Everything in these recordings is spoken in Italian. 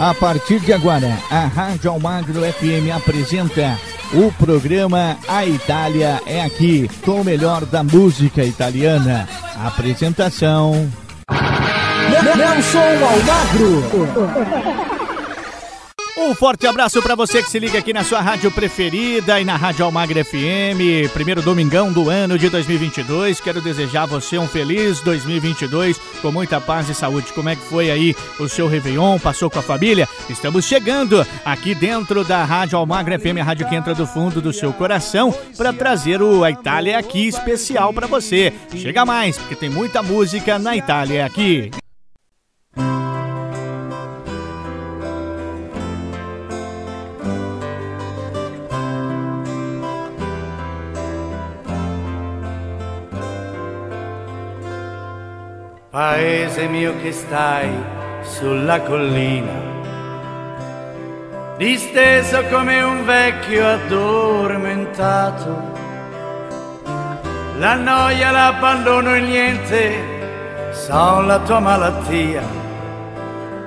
A partir de agora, a Rádio Almagro FM apresenta o programa A Itália é Aqui, com o melhor da música italiana. Apresentação. Nelson Almagro. Um forte abraço para você que se liga aqui na sua rádio preferida e na Rádio Almagre FM. Primeiro domingão do ano de 2022. Quero desejar a você um feliz 2022 com muita paz e saúde. Como é que foi aí o seu Réveillon? Passou com a família? Estamos chegando aqui dentro da Rádio Almagre FM, a rádio que entra do fundo do seu coração, para trazer o A Itália aqui especial para você. Chega mais, porque tem muita música na Itália aqui. Paese mio che stai sulla collina, disteso come un vecchio addormentato. La noia, l'abbandono e niente sono la tua malattia.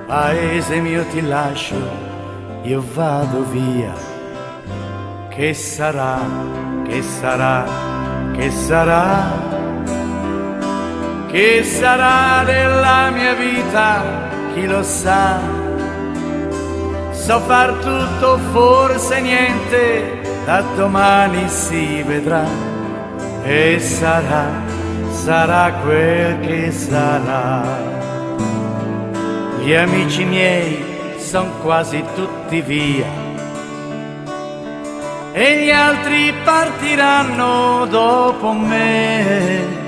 Paese mio ti lascio, io vado via. Che sarà, che sarà, che sarà? Che sarà della mia vita, chi lo sa? So far tutto, forse niente, da domani si vedrà. E sarà, sarà quel che sarà. Gli amici miei son quasi tutti via. E gli altri partiranno dopo me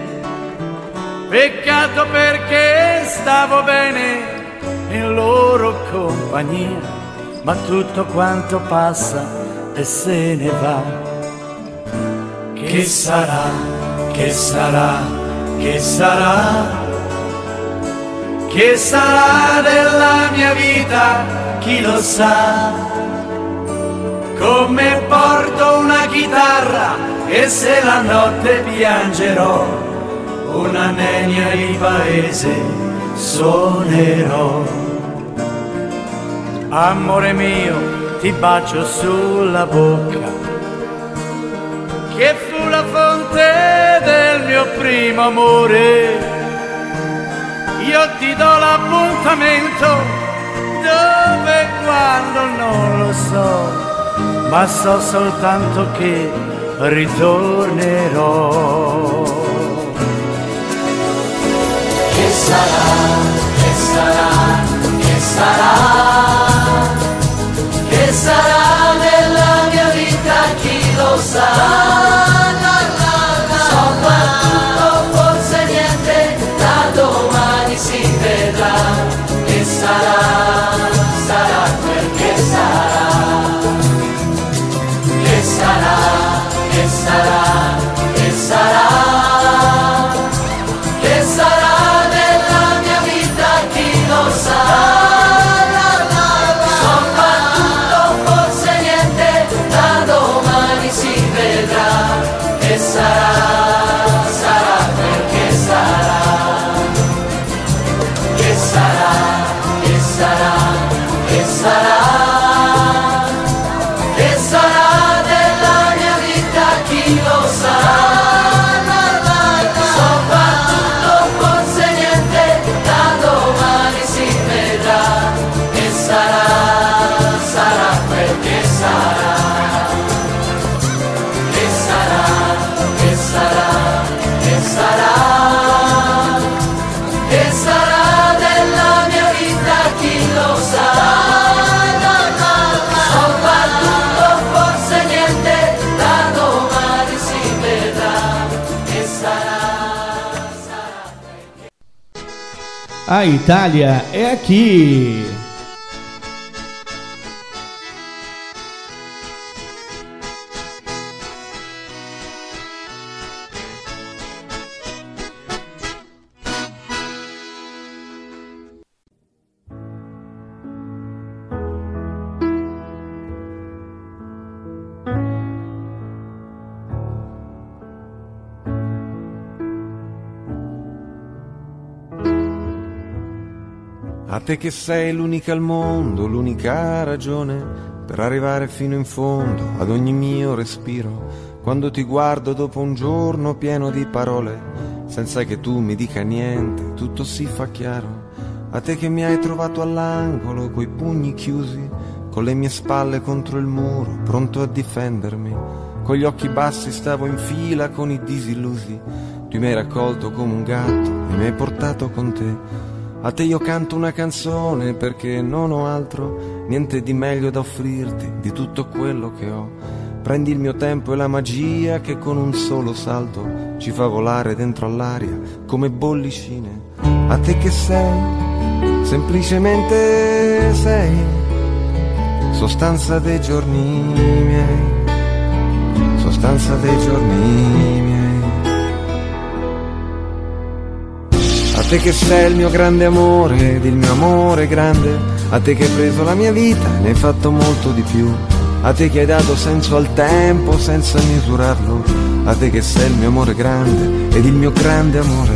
Peccato perché stavo bene in loro compagnia, ma tutto quanto passa e se ne va. Che sarà, che sarà, che sarà? Che sarà della mia vita, chi lo sa? Come porto una chitarra e se la notte piangerò una nenia di paese suonerò. Amore mio, ti bacio sulla bocca, che fu la fonte del mio primo amore. Io ti do l'appuntamento dove e quando non lo so, ma so soltanto che ritornerò sarà, che sarà, che sarà, che sarà nella mia vita chi lo sa. A Itália é aqui. Che sei l'unica al mondo, l'unica ragione per arrivare fino in fondo ad ogni mio respiro. Quando ti guardo dopo un giorno pieno di parole, senza che tu mi dica niente, tutto si fa chiaro. A te che mi hai trovato all'angolo, coi pugni chiusi, con le mie spalle contro il muro, pronto a difendermi. Con gli occhi bassi stavo in fila con i disillusi. Tu mi hai raccolto come un gatto e mi hai portato con te. A te io canto una canzone perché non ho altro, niente di meglio da offrirti di tutto quello che ho. Prendi il mio tempo e la magia che con un solo salto ci fa volare dentro all'aria come bollicine. A te che sei, semplicemente sei, sostanza dei giorni miei, sostanza dei giorni miei. Te che sei il mio grande amore ed il mio amore grande, a te che hai preso la mia vita e ne hai fatto molto di più, a te che hai dato senso al tempo senza misurarlo, a te che sei il mio amore grande ed il mio grande amore,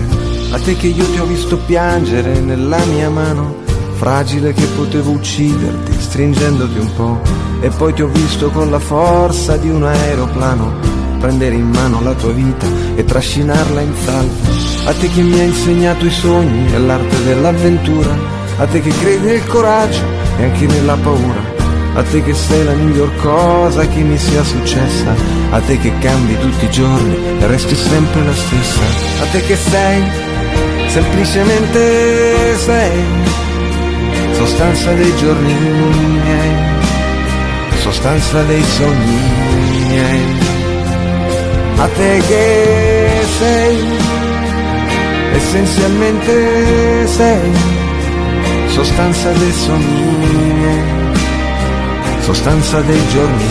a te che io ti ho visto piangere nella mia mano, fragile che potevo ucciderti stringendoti un po', e poi ti ho visto con la forza di un aeroplano prendere in mano la tua vita e trascinarla in salvo. A te che mi hai insegnato i sogni e l'arte dell'avventura, a te che credi nel coraggio e anche nella paura. A te che sei la miglior cosa che mi sia successa, a te che cambi tutti i giorni e resti sempre la stessa, a te che sei, semplicemente sei, sostanza dei giorni miei, sostanza dei sogni miei a te che sei, essenzialmente sei, sostanza dei sogni miei, sostanza dei giorni.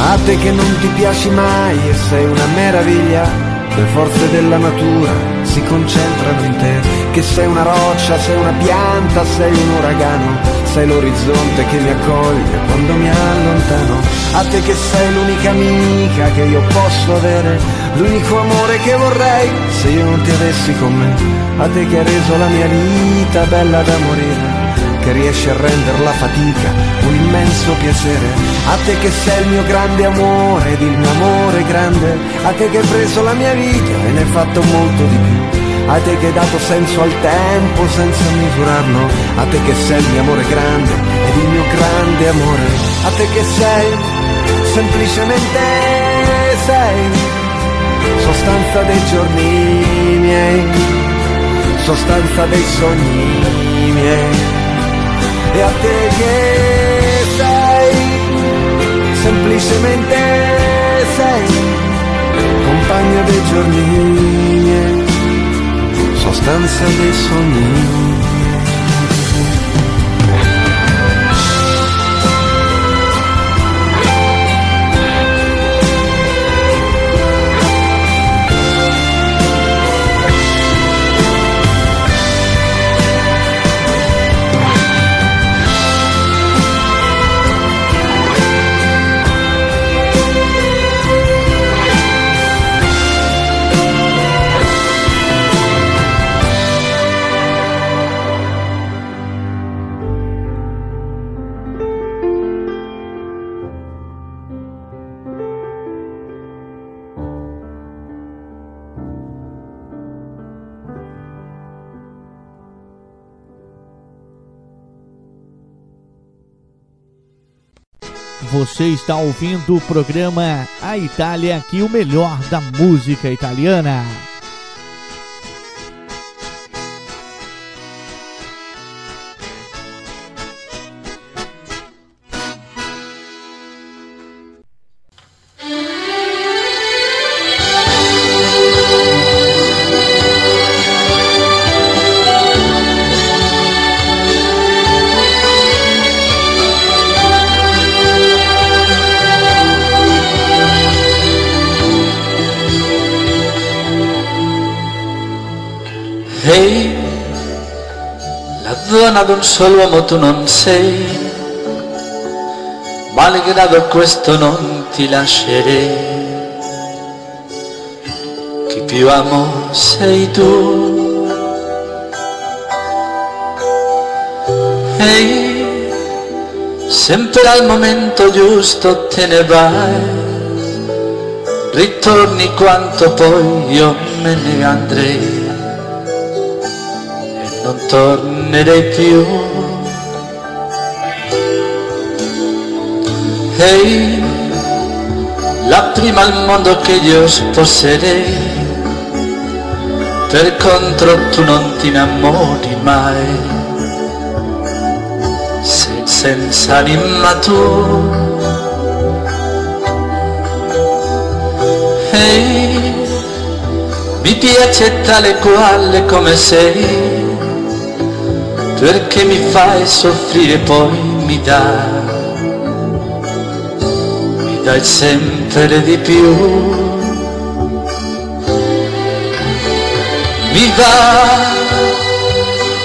A te che non ti piaci mai e sei una meraviglia, le forze della natura si concentrano in te, che sei una roccia, sei una pianta, sei un uragano sei l'orizzonte che mi accoglie quando mi allontano. A te che sei l'unica amica che io posso avere, l'unico amore che vorrei se io non ti avessi con me. A te che hai reso la mia vita bella da morire che riesci a rendere la fatica un immenso piacere. A te che sei il mio grande amore ed il mio amore grande, a te che hai preso la mia vita e ne hai fatto molto di più a te che hai dato senso al tempo senza misurarlo, a te che sei il mio amore grande ed il mio grande amore, a te che sei, semplicemente sei, sostanza dei giorni miei, sostanza dei sogni miei, e a te che sei, semplicemente sei, compagno dei giorni miei sostanza dei sogni Você está ouvindo o programa A Itália, aqui o melhor da música italiana. Donna d'un solo uomo tu non sei, malgrado questo non ti lascerei. Chi più amo sei tu. Ehi, sempre al momento giusto te ne vai, ritorni quanto poi io me ne andrei e non tornerei più. Ehi, la prima al mondo che io sposerei per contro tu non ti innamori mai, sei senza anima tu. Ehi, mi piace tale quale come sei, perché mi fai soffrire poi mi dai, mi dai sempre di più. mi va,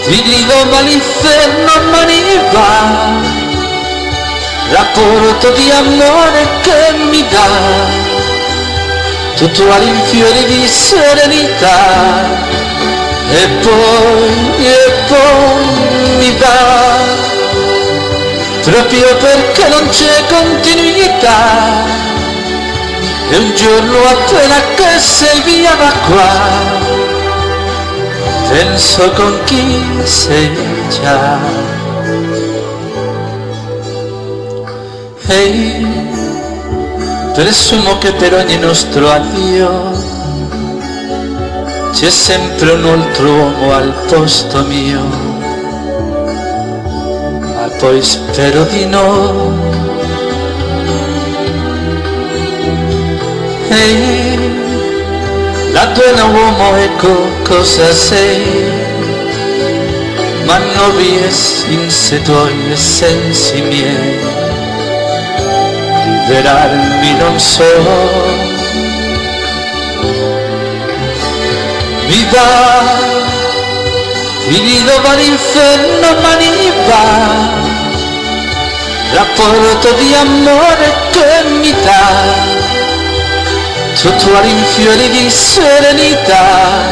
ti grido ma l'inferno ma mi va, rapporto di amore che mi dà, tutto all'infiore di serenità, poi, e va, proprio perché non c'è continuità, e un giorno appena che sei via da qua, penso con chi sei già. Ehi, presumo che per ogni nostro addio c'è sempre un altro uomo al posto mio, ma poi spero di no. Ehi, la donna uomo ecco cosa sei, ma non riesco in se tuoi sensi miei, liberarmi non so. Ti grido va l'inferno ma mi va, rapporto di amore che mi dà. Tutto all'infiore di serenità.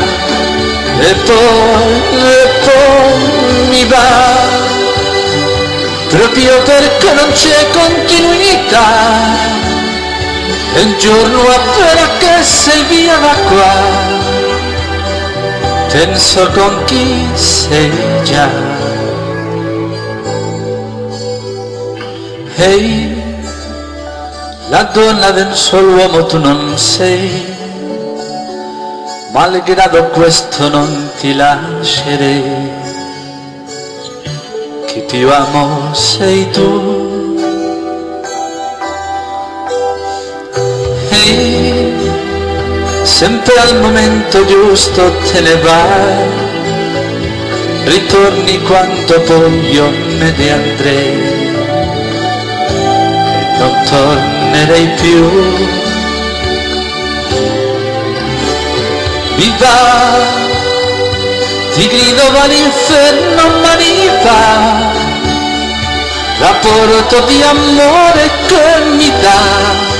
E poi, e poi mi va. Proprio perché non c'è continuità. E un giorno appena che sei via da qua penso con chi sei già ehi la donna del solo uomo tu non sei, malgrado questo non ti lascerei, chi più amo sei tu. E sempre al momento giusto te ne vai, ritorni quanto poi io me ne andrei. Non tornerei più. Mi va, ti grido va l'inferno ma mi di amore che mi dà,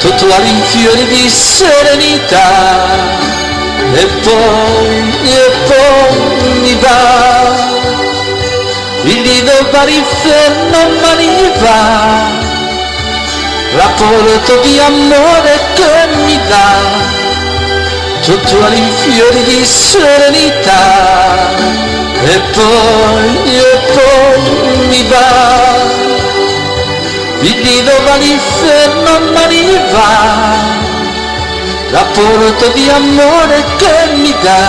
tutto all'infiore di serenità, e poi, e poi mi va. Il nido va l'inferno ma mi va, rapporto di amore che mi dà, tutto all'infiore di serenità, e poi, e poi mi va, il nido va l'inferno ma mi va, rapporto di amore che mi dà,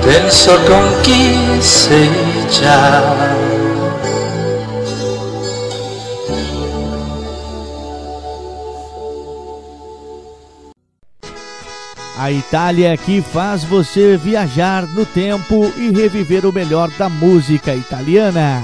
penso con chi sei già. A Itália é que faz você viajar no tempo e reviver o melhor da música italiana.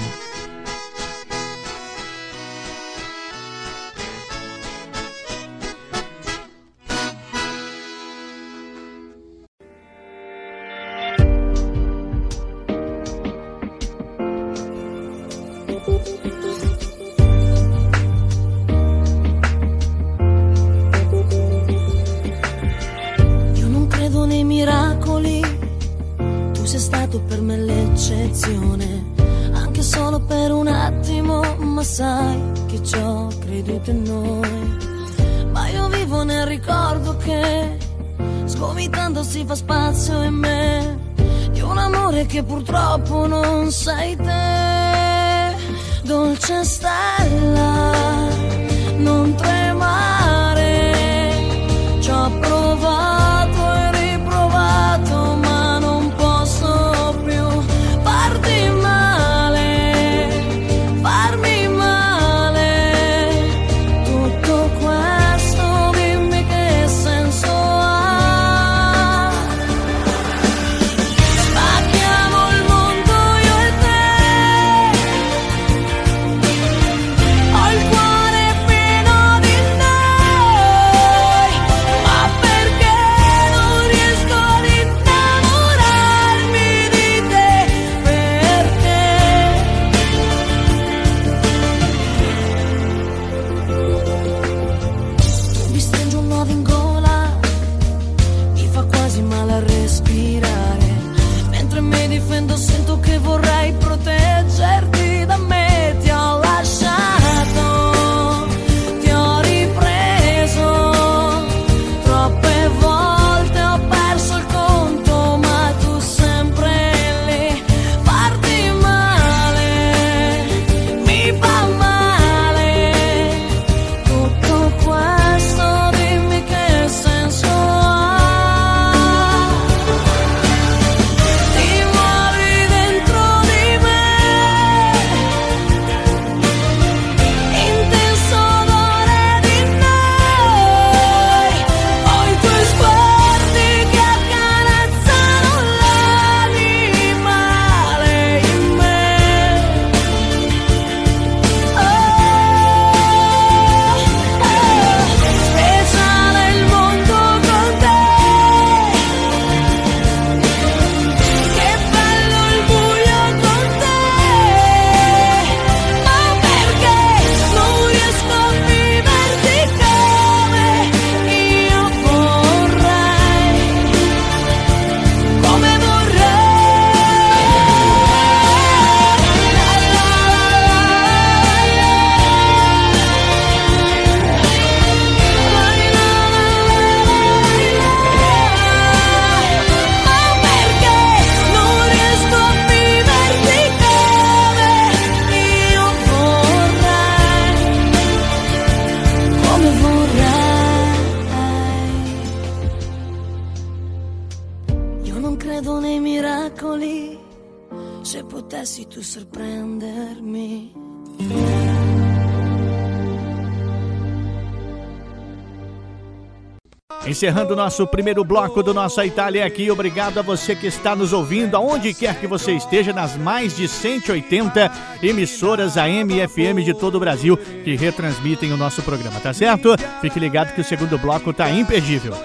Encerrando nosso primeiro bloco do Nossa Itália aqui. Obrigado a você que está nos ouvindo, aonde quer que você esteja, nas mais de 180 emissoras AM e FM de todo o Brasil que retransmitem o nosso programa, tá certo? Fique ligado que o segundo bloco tá imperdível.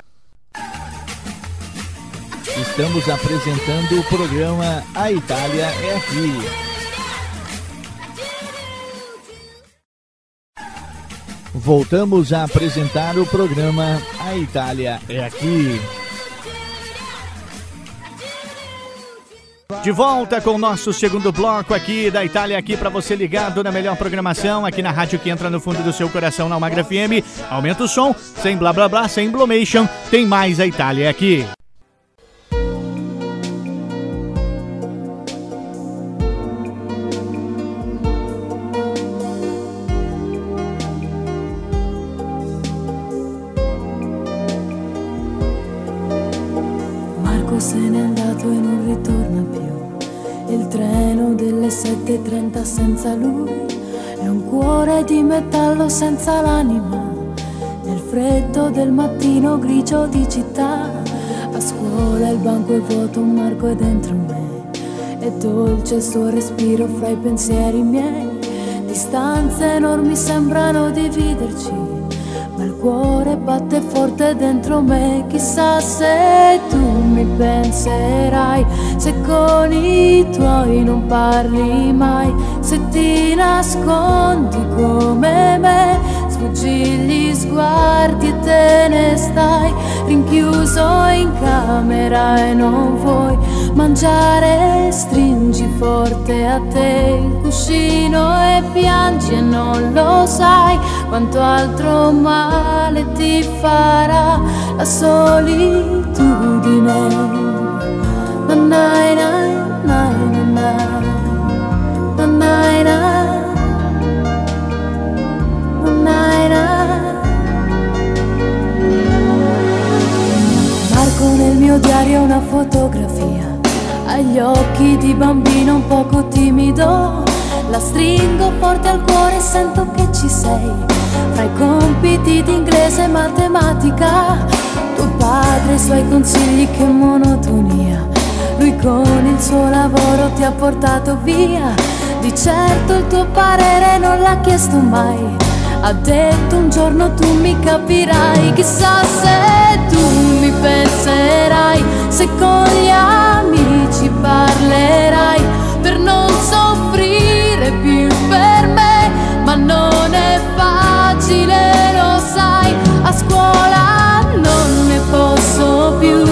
Estamos apresentando o programa A Itália é Aqui. Voltamos a apresentar o programa A Itália é Aqui. De volta com o nosso segundo bloco aqui da Itália, aqui para você ligado na melhor programação, aqui na rádio que entra no fundo do seu coração, na Almagra FM. Aumenta o som, sem blá blá blá, sem blomation, tem mais a Itália aqui. 7.30 senza lui è un cuore di metallo senza l'anima. Nel freddo del mattino grigio di città, a scuola il banco è vuoto, un Marco è dentro me. È dolce il suo respiro fra i pensieri miei. Distanze enormi sembrano dividerci, cuore batte forte dentro me. Chissà se tu mi penserai, se con i tuoi non parli mai, se ti nascondi come me, sfuggi gli sguardi e te ne stai rinchiuso in camera e non vuoi mangiare, stringi forte a te il cuscino e piangi e non lo sai quanto altro male ti farà la solitudine. Na, na, na, Marco nel mio diario una fotografia. Agli occhi di bambino un poco timido. La stringo forte al cuore e sento che ci sei. Fra i compiti di inglese e matematica tuo padre e i suoi consigli che monotonia. Lui con il suo lavoro ti ha portato via. Di certo il tuo parere non l'ha chiesto mai. Ha detto un giorno tu mi capirai, chissà se tu mi penserai, se con gli amici parlerai per non soffrire più per me, ma non è facile, lo sai, a scuola non ne posso più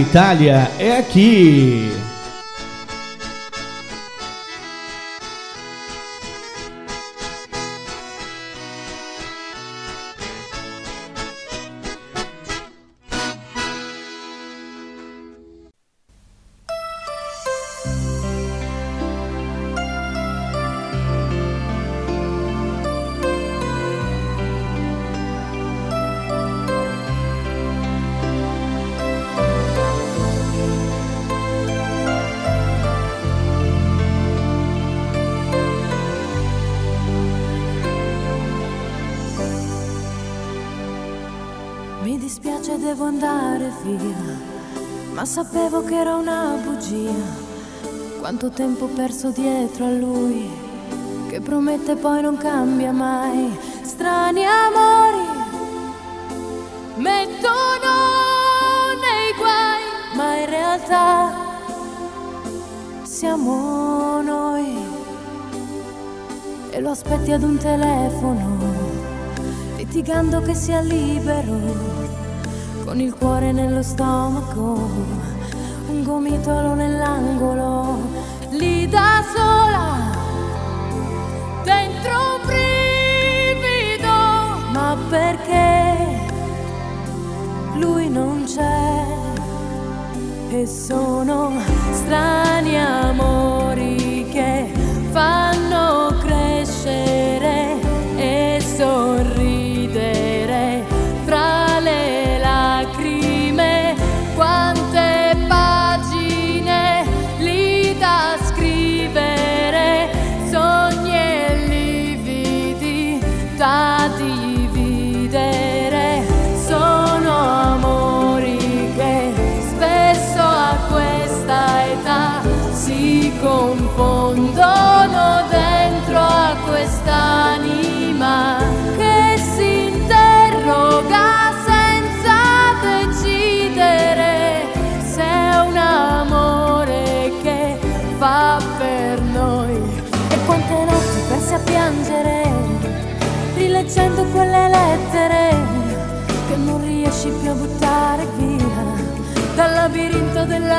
Itália é aqui. Tempo perso dietro a lui, che promette poi non cambia mai. Strani amori mettono nei guai, ma in realtà siamo noi. E lo aspetti ad un telefono, litigando che sia libero con il cuore nello stomaco, un gomitolo nell'angolo, da sola, dentro un brivido, ma perché lui non c'è? E sono strani amori che fanno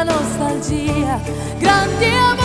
nostalgia. Grandi amori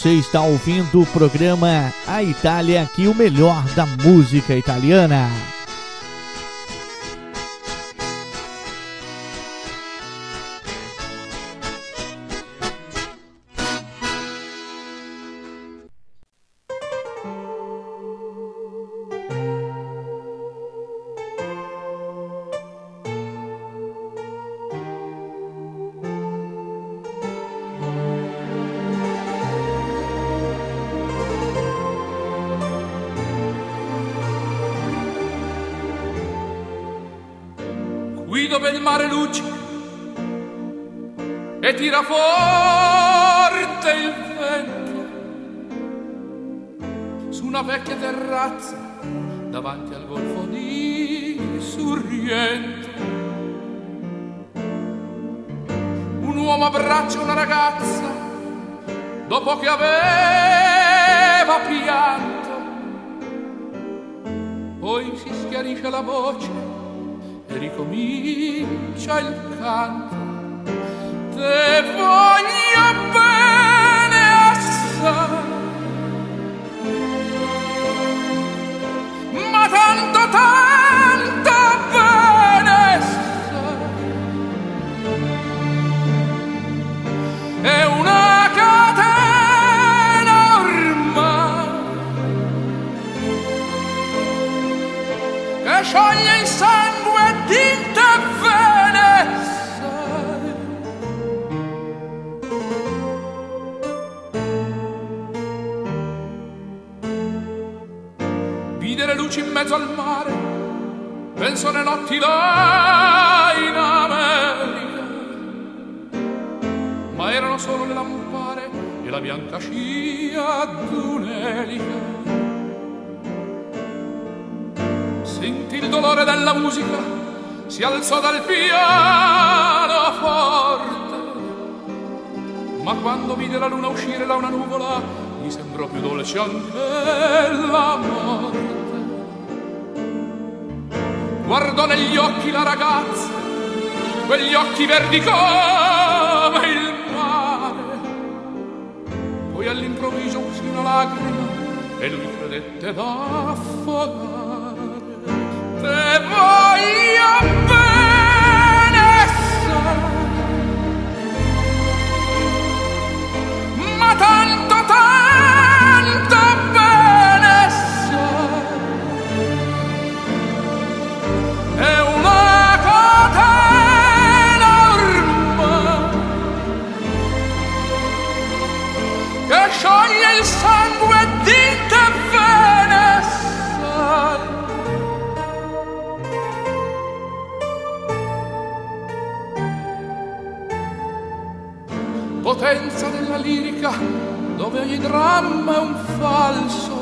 Você está ouvindo o programa A Itália aqui, o melhor da música italiana. Su una vecchia terrazza davanti al golfo di Sorrento un uomo abbraccia una ragazza dopo che aveva pianto poi si schiarisce la voce e ricomincia il canto. Te voglio bene penso alle notti là in America ma erano solo le lampare e la bianca scia d'un'elica sentì il dolore della musica, si alzò dal piano forte. Ma quando vide la luna uscire da una nuvola, gli sembrò più dolce anche la morte. Guardò negli occhi la ragazza, quegli occhi verdi come il mare. Poi all'improvviso uscì una lacrima e lui credette d'affogare. Te voglio della lirica, dove ogni dramma è un falso.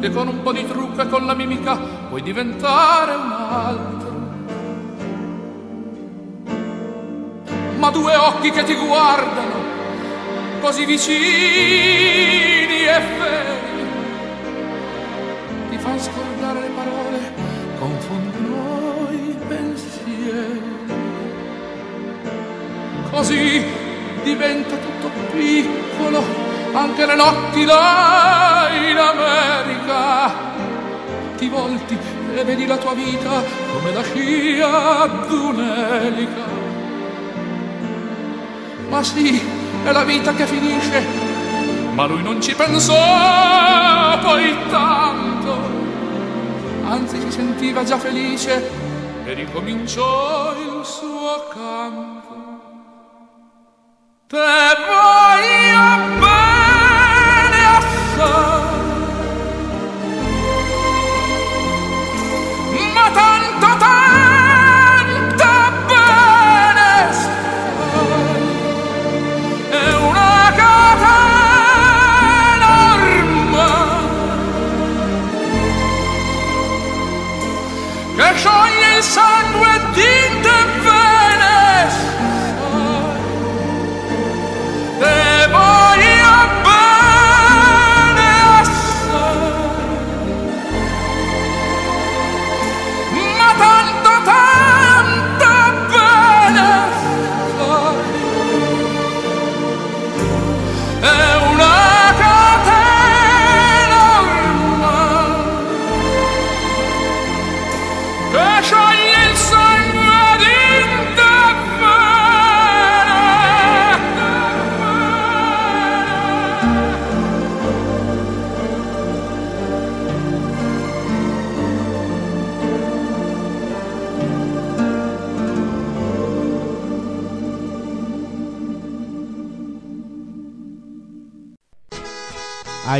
E con un po' di trucco e con la mimica puoi diventare un altro. Ma due occhi che ti guardano, così vicini e feri, ti fanno scordare le parole, confondono i pensieri. Così diventa tutto piccolo, anche le notti là in America. Ti volti e vedi la tua vita come la scia d'un'elica. Ma sì, è la vita che finisce, ma lui non ci pensò poi tanto. Anzi, si sentiva già felice e ricominciò il suo canto. Te voglio bene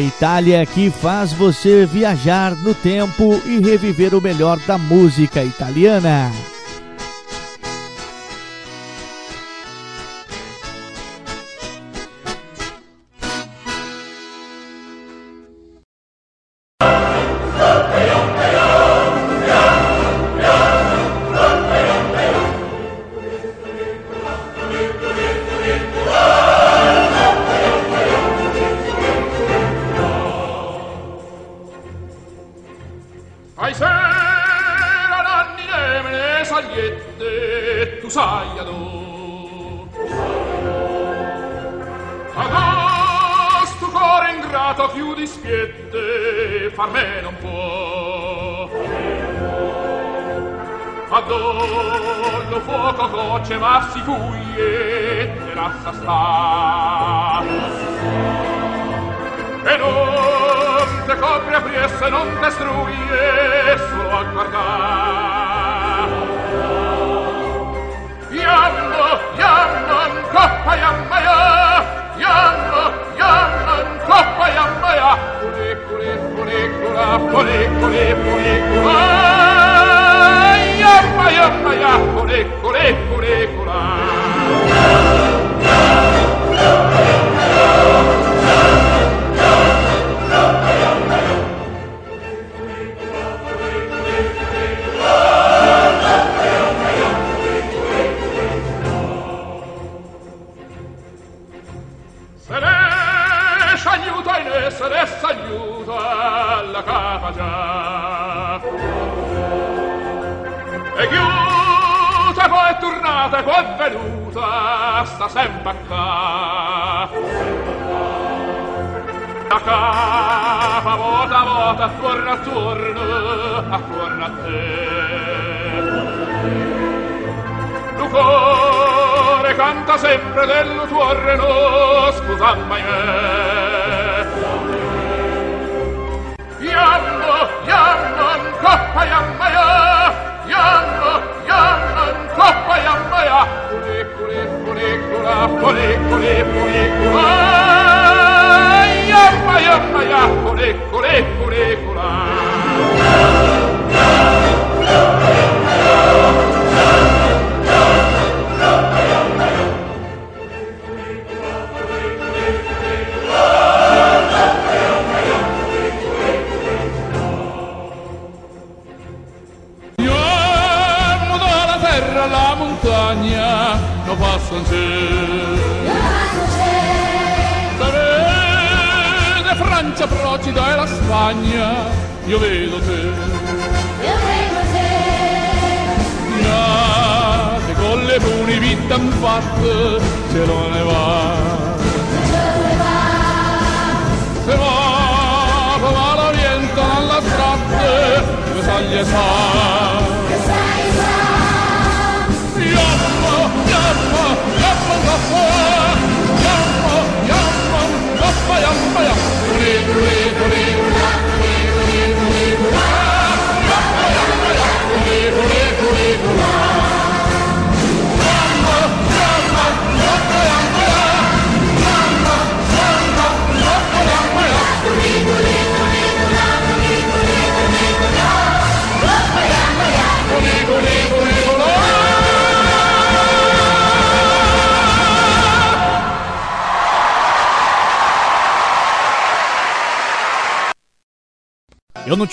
Itália que faz você viajar no tempo e reviver o melhor da música italiana.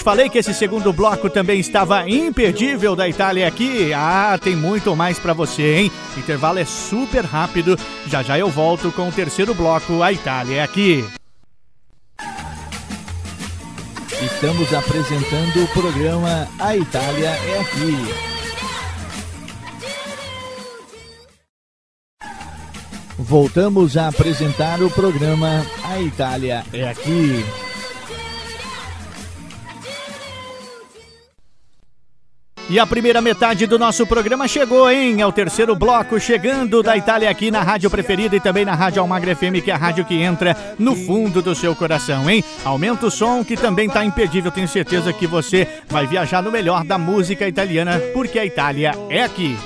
Falei que esse segundo bloco também estava imperdível da Itália aqui? Ah, tem muito mais pra você, hein? Intervalo é super rápido. Já já eu volto com o terceiro bloco, a Itália é aqui. Estamos apresentando o programa A Itália é Aqui. Voltamos a apresentar o programa A Itália é Aqui. E a primeira metade do nosso programa chegou, hein? É o terceiro bloco chegando da Itália aqui na rádio preferida e também na Rádio Almagra FM, que é a rádio que entra no fundo do seu coração, hein? Aumenta o som que também tá imperdível. Tenho certeza que você vai viajar no melhor da música italiana, porque a Itália é aqui.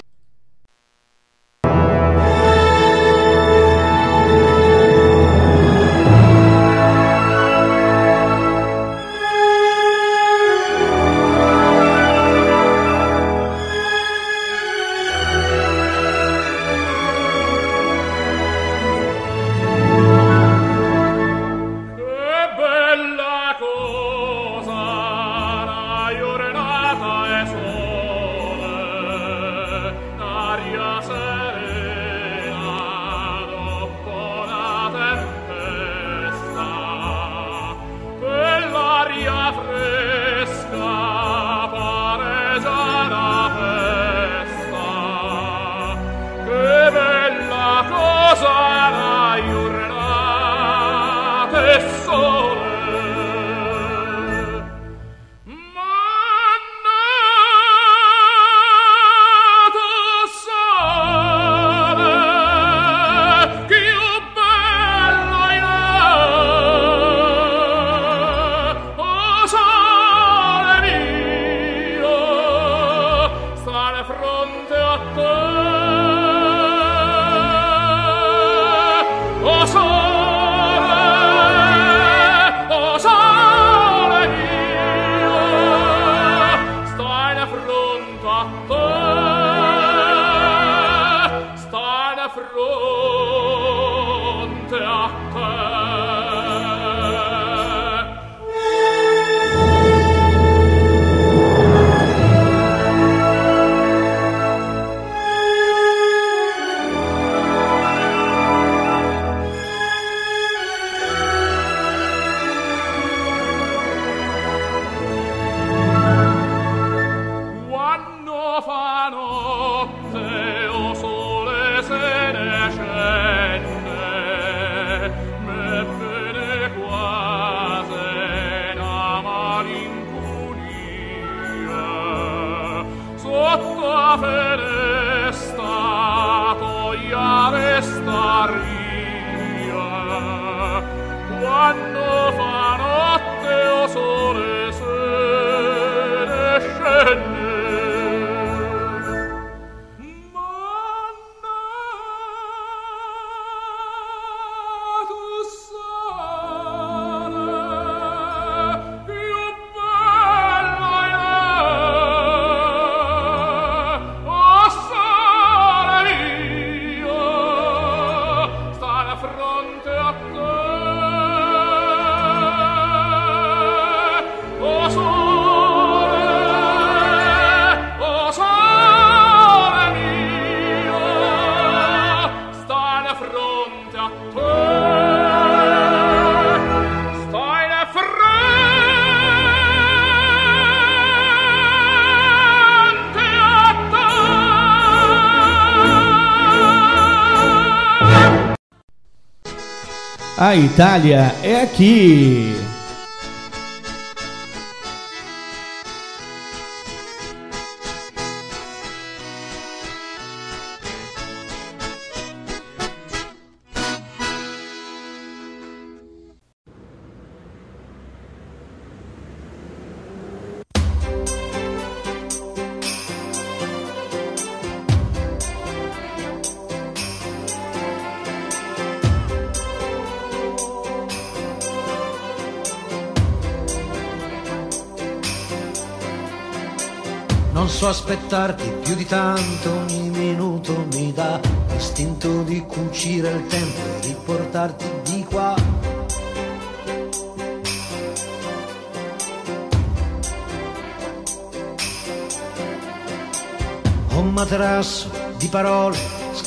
A Itália é aqui.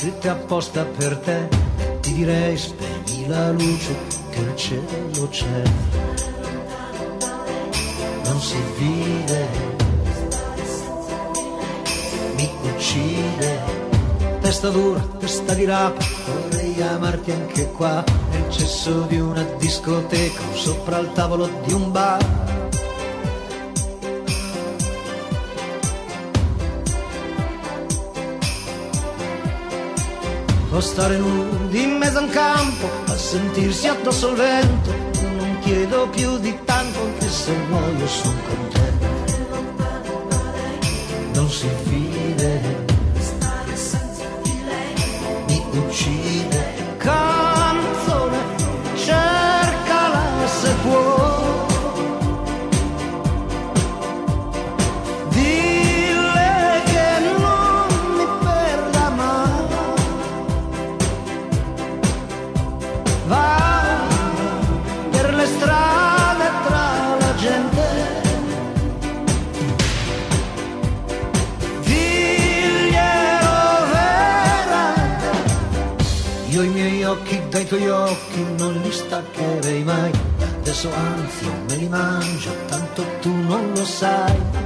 Scritte apposta per te ti direi spegni la luce che il cielo c'è. Non si vide uccide. Testa dura, testa di rapa, vorrei amarti anche qua, nel cesso di una discoteca sopra il tavolo di un bar. O stare nudi in mezzo a un campo a sentirsi addosso al vento. Non chiedo più di tanto anche se muoio sono tuoi occhi non li staccherei mai. Adesso anzi me li mangio, tanto tu non lo sai.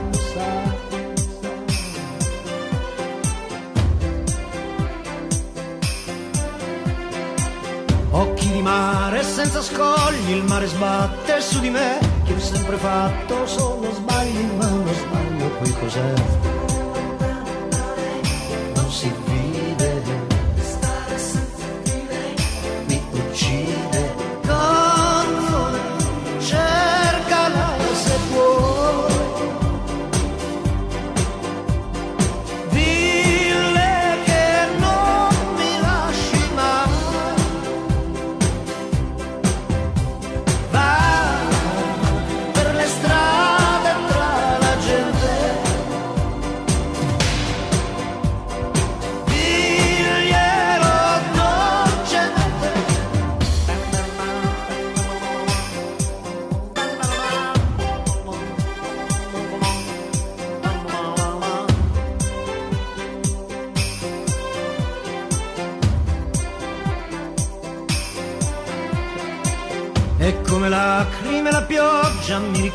Occhi di mare senza scogli, il mare sbatte su di me, che ho sempre fatto solo sbagli, ma lo sbaglio poi cos'è? Non si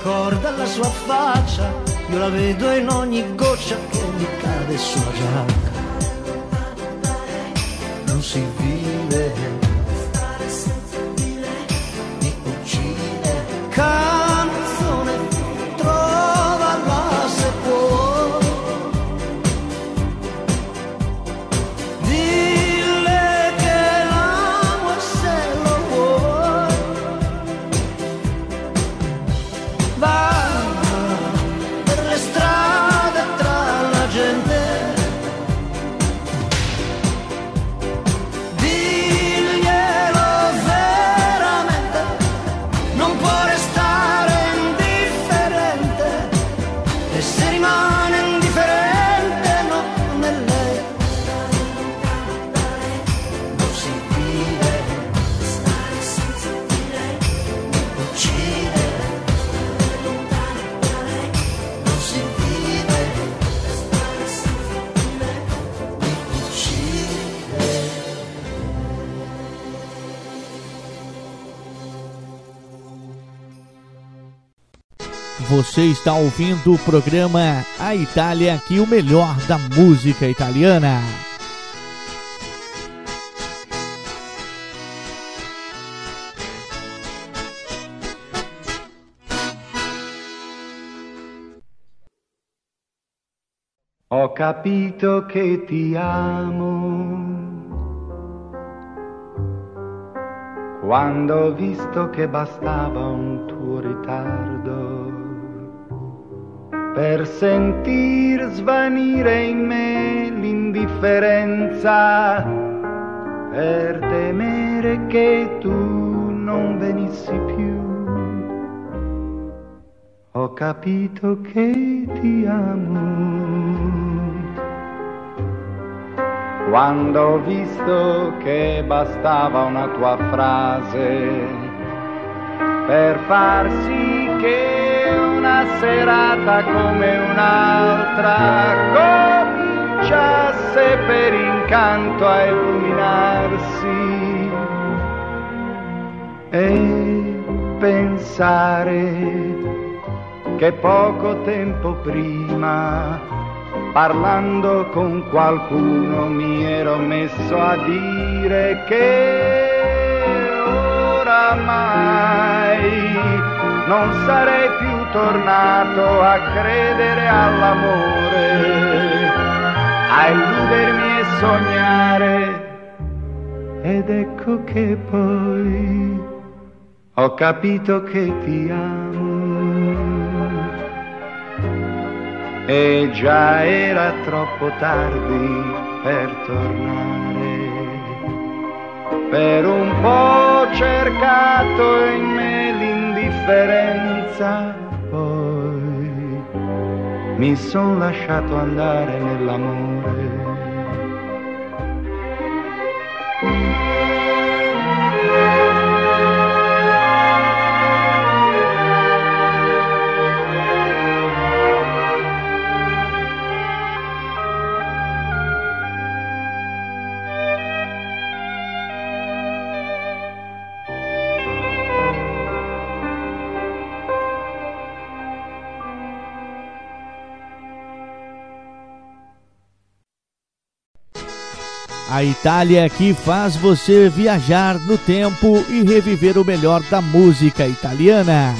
ricorda la sua faccia, io la vedo in ogni goccia che mi cade sulla giacca. Você está ouvindo o programa A Itália aqui, o melhor da música italiana. Ho capito che ti amo. Quando ho visto che bastava un tuo ritardo per sentir svanire in me l'indifferenza, per temere che tu non venissi più. Ho capito che ti amo quando ho visto che bastava una tua frase per far sì che una serata come un'altra cominciasse per incanto a illuminarsi e pensare che poco tempo prima parlando con qualcuno mi ero messo a dire che oramai non sarei più tornato a credere all'amore, a illudermi e sognare. Ed ecco che poi ho capito che ti amo e già era troppo tardi per tornare. Per un po' cercato in me l'indifferenza, poi mi son lasciato andare nell'amore. A Itália que faz você viajar no tempo e reviver o melhor da música italiana.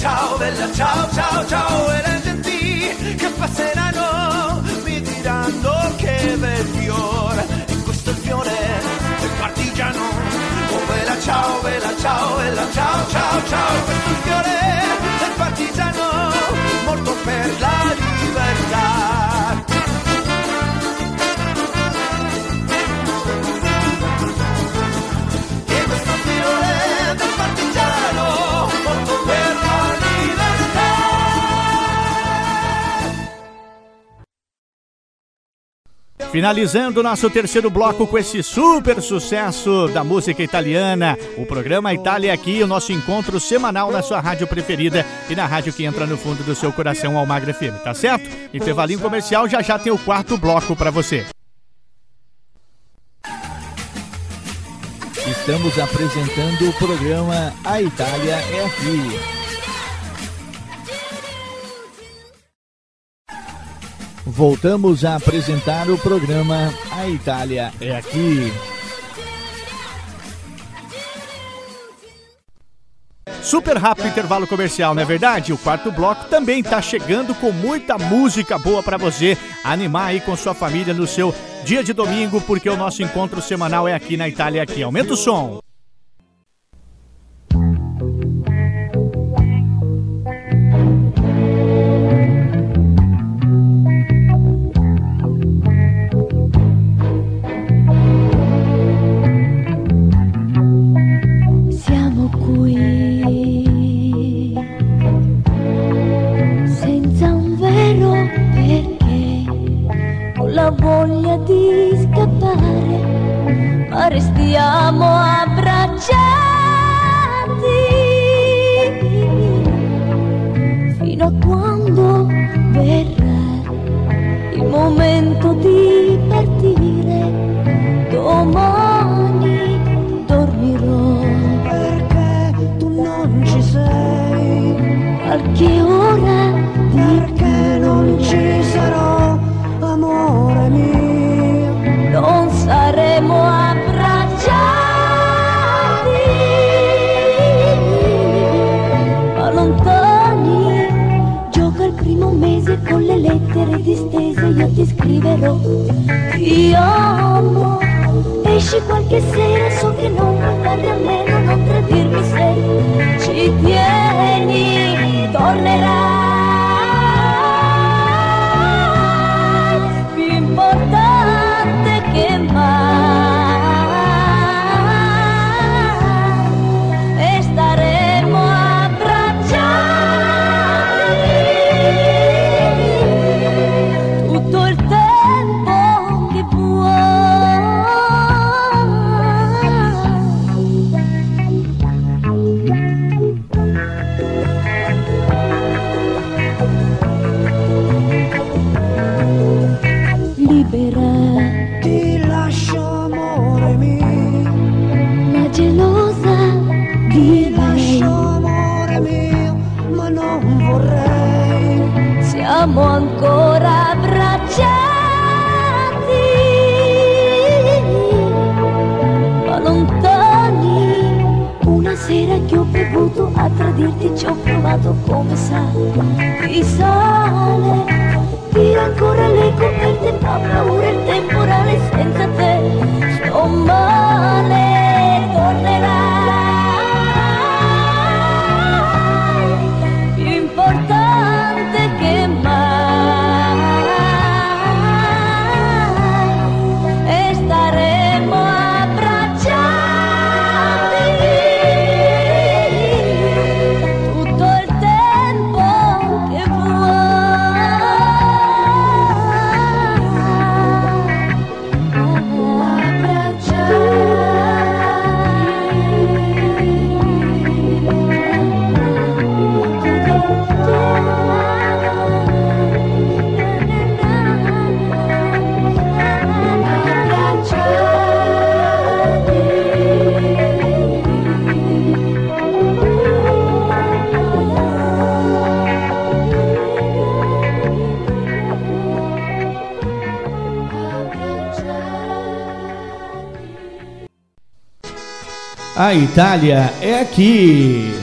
Ciao, bella ciao, ciao, ciao. E le genti che passeranno mi diranno che bel fiore. E questo è il fiore del partigiano. Oh bella ciao, bella ciao, bella ciao, ciao, ciao. Questo è il fiore del partigiano, morto per la libertà. Finalizando nosso terceiro bloco com esse super sucesso da música italiana, o programa Itália aqui, o nosso encontro semanal na sua rádio preferida e na rádio que entra no fundo do seu coração, Almagra FM, tá certo? Intervalinho comercial, já já tem o quarto bloco para você. Estamos apresentando o programa A Itália é Aqui. Voltamos a apresentar o programa A Itália é Aqui. Super rápido intervalo comercial, não é verdade? O quarto bloco também está chegando com muita música boa para você animar aí com sua família no seu dia de domingo, porque o nosso encontro semanal é aqui na Itália aqui. Aumenta o som. Voglia di scappare, ma restiamo abbracciati lettere distese, io ti scriverò, ti amo. Esci qualche sera, so che non puoi fare a meno, non tradirmi se ci tieni, tornerai. Ci ho provato come sai. Ti sale tira ancora le coperte fa paura il temporale senza te. Sto male A Itália é aqui.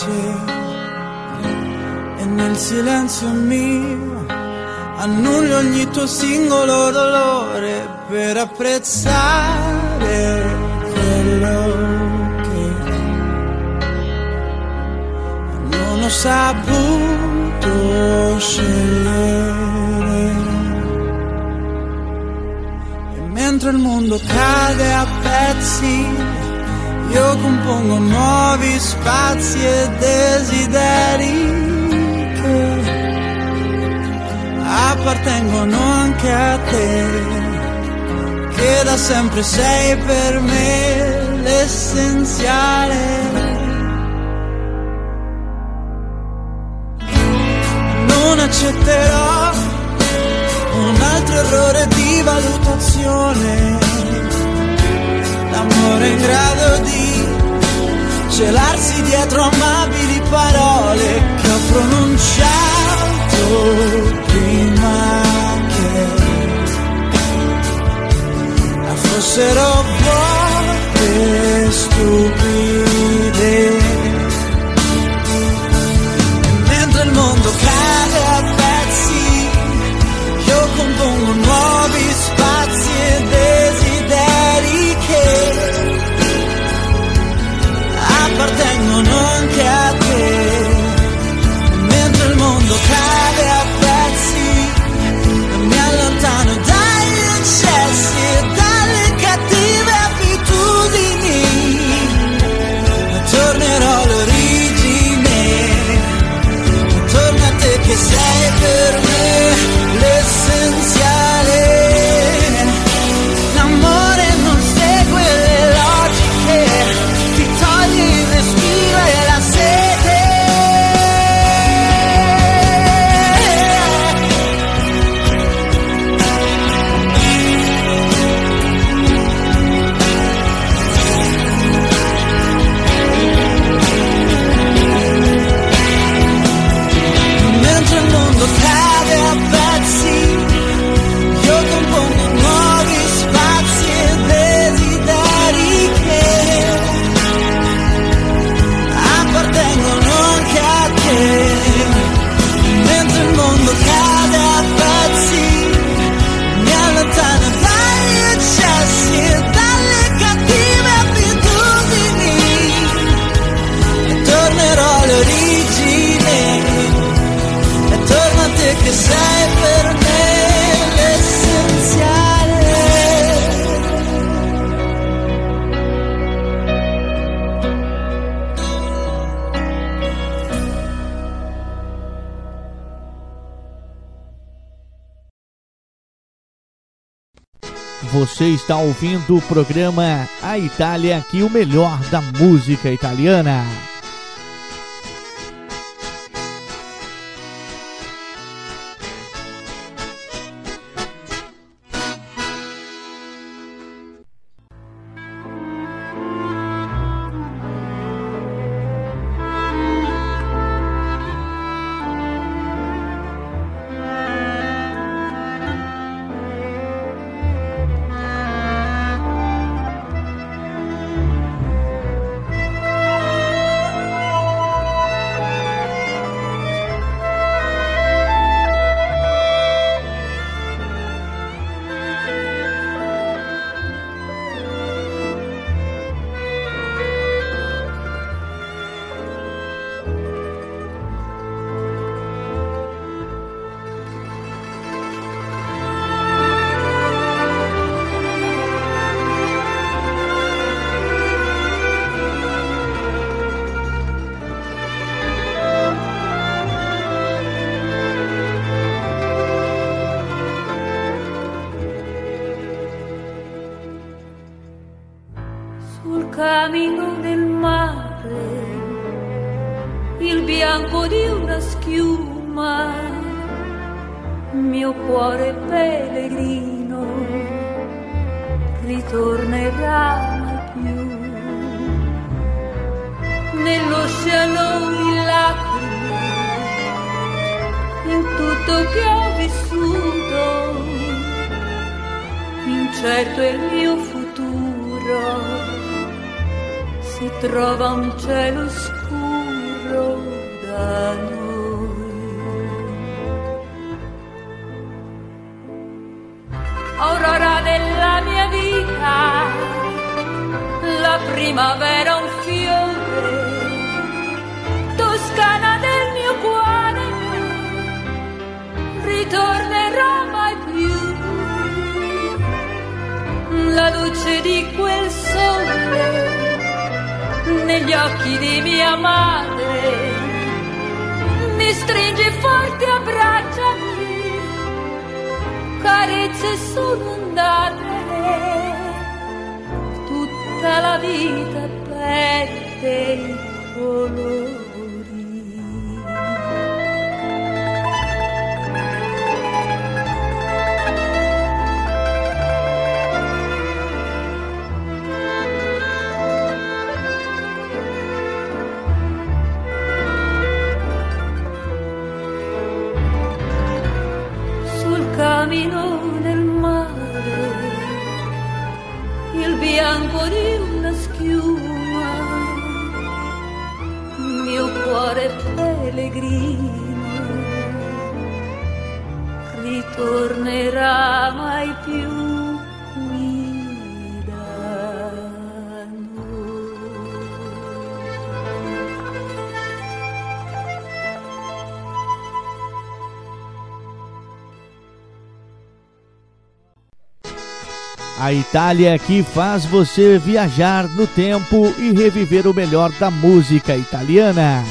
Pace. E nel silenzio mio annullo ogni tuo singolo dolore per apprezzare quello che non ho saputo scegliere. E mentre il mondo cade a pezzi, io compongo nuovi spazi e desideri che appartengono anche a te, che da sempre sei per me l'essenziale. Non accetterò un altro errore di valutazione l'amore in grado di celarsi dietro amabili parole che ho pronunciato prima che fossero vuote stupide. E mentre il mondo cade il Você está ouvindo o programa A Itália aqui, o melhor da música italiana. pellegrino ritornerà mai più qui da. A Itália é que faz você viajar no tempo e reviver o melhor da música italiana.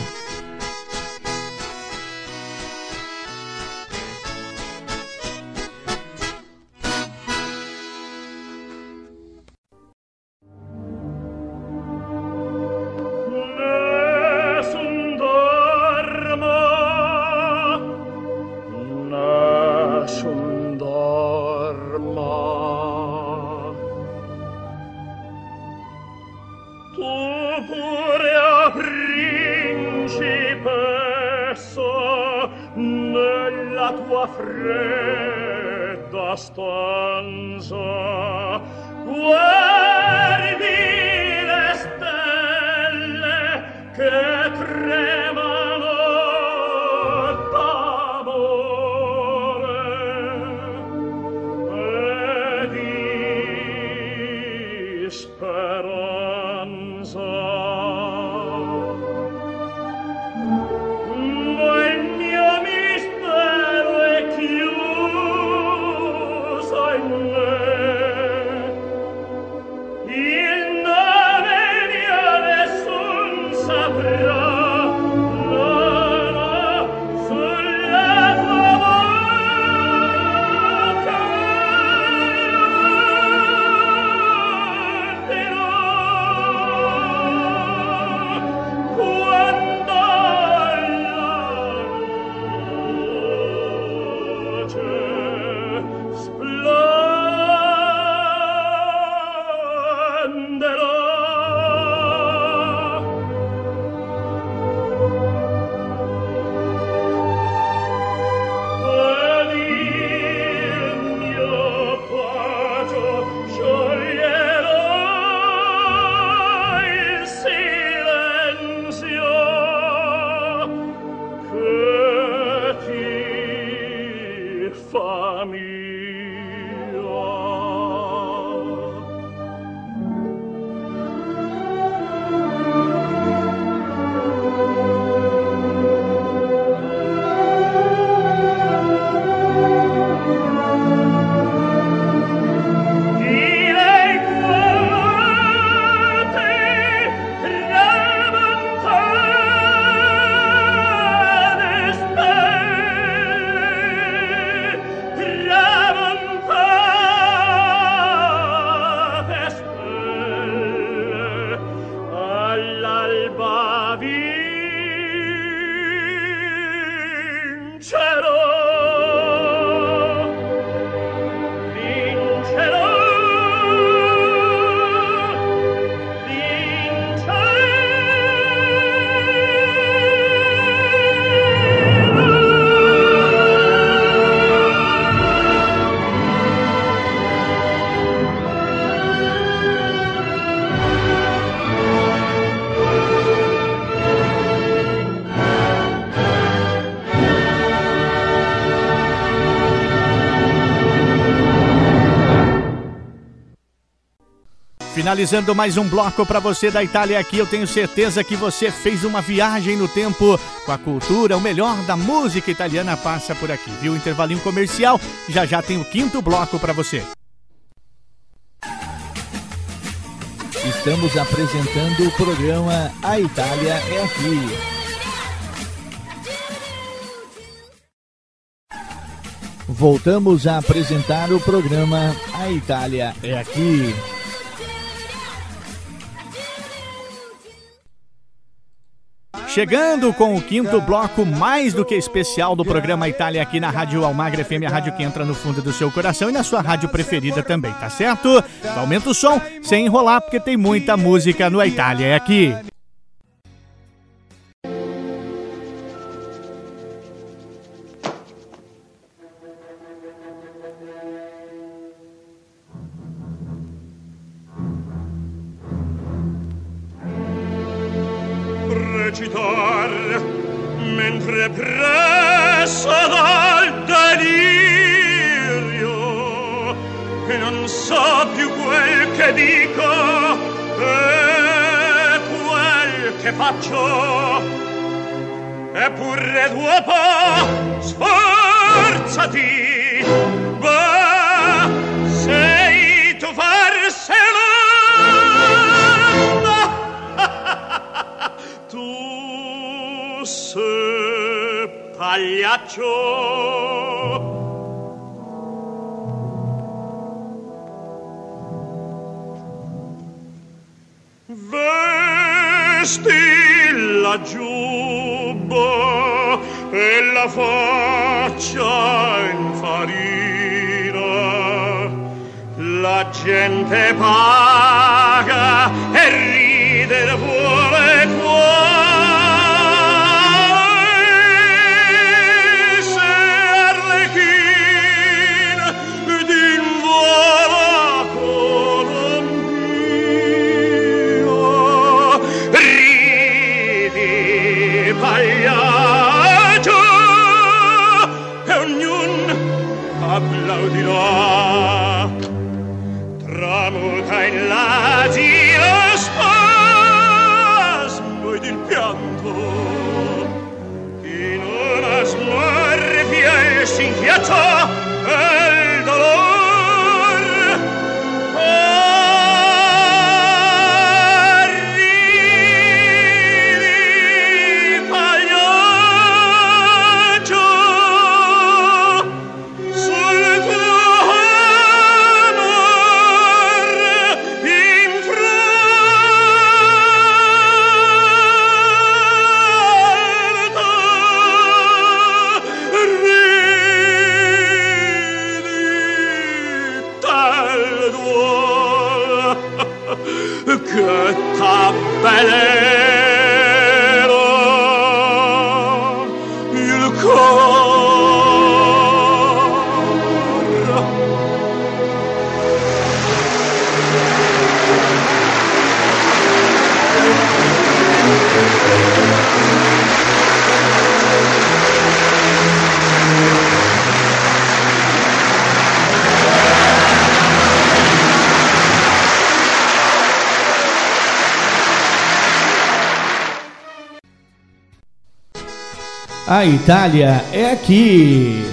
Finalizando mais um bloco para você da Itália aqui, eu tenho certeza que você fez uma viagem no tempo com a cultura, o melhor da música italiana passa por aqui, viu? Intervalinho comercial, já já tem o quinto bloco para você. Estamos apresentando o programa A Itália é Aqui. Voltamos a apresentar o programa A Itália é Aqui. Chegando com o quinto bloco mais do que especial do programa Itália aqui na Rádio Almagra FM, a rádio que entra no fundo do seu coração e na sua rádio preferida também, tá certo? Aumenta o som sem enrolar porque tem muita música no Itália é aqui. step on. A Itália é aqui.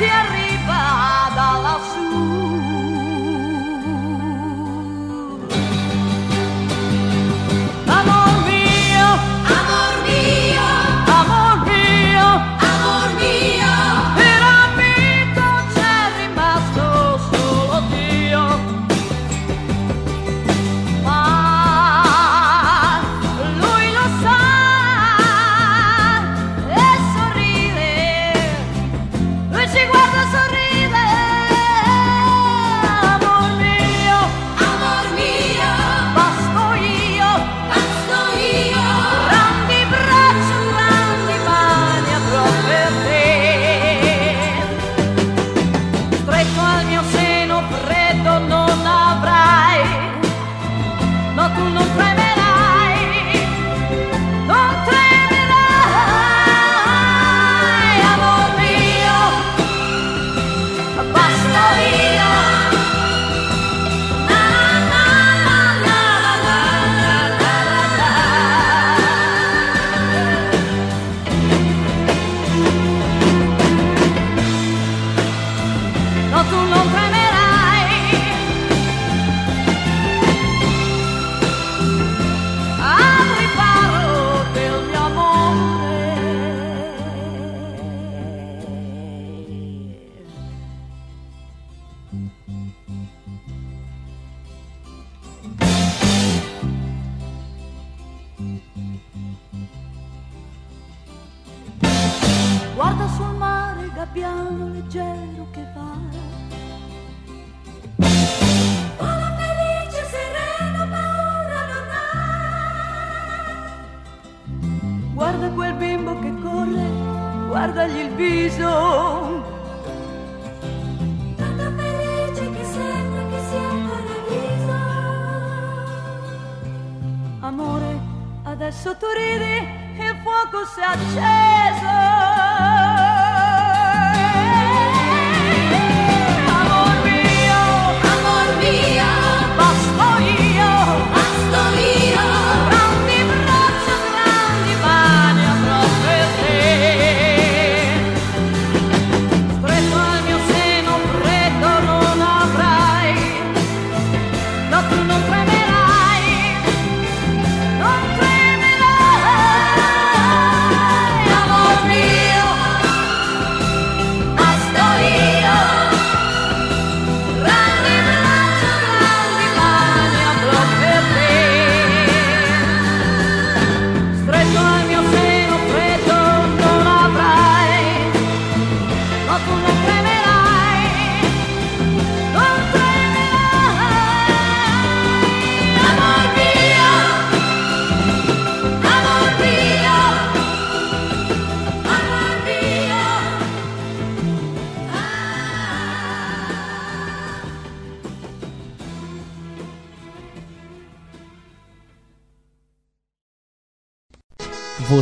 noche.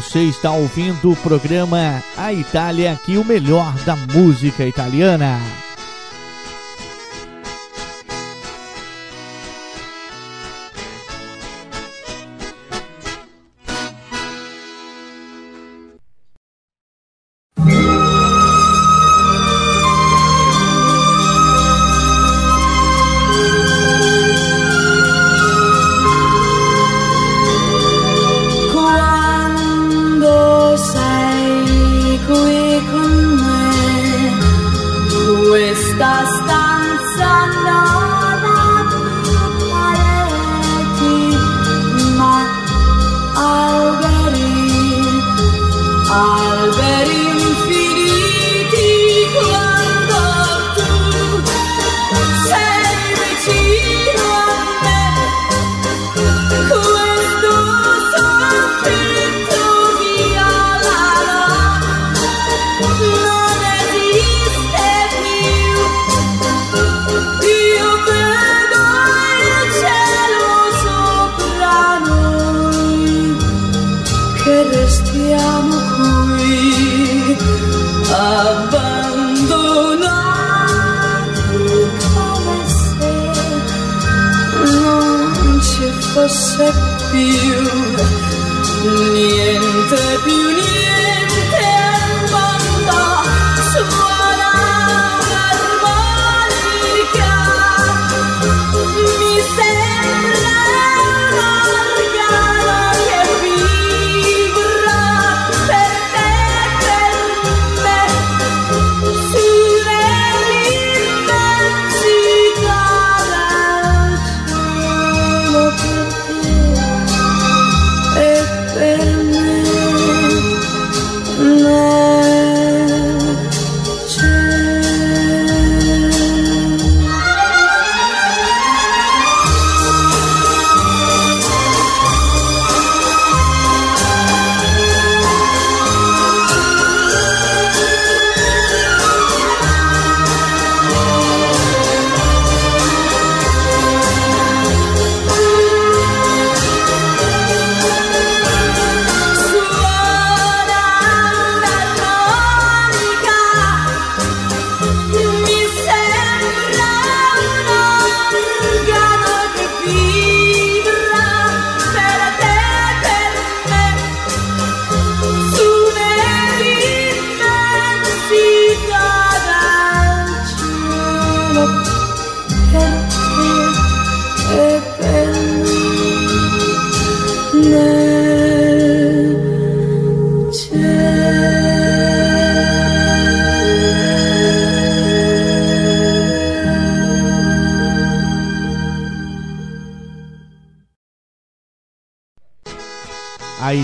Você está ouvindo o programa A Itália aqui, o melhor da música italiana.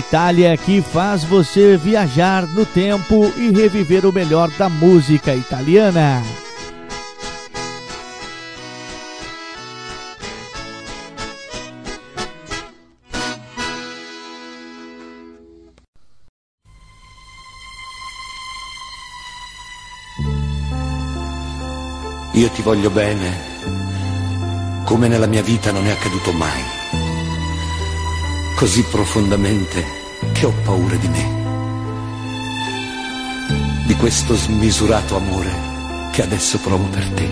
Itália que faz você viajar no tempo e reviver o melhor da música italiana. Io ti voglio bene, come nella mia vita non è accaduto mai. Così profondamente che ho paura di me. Di questo smisurato amore che adesso provo per te.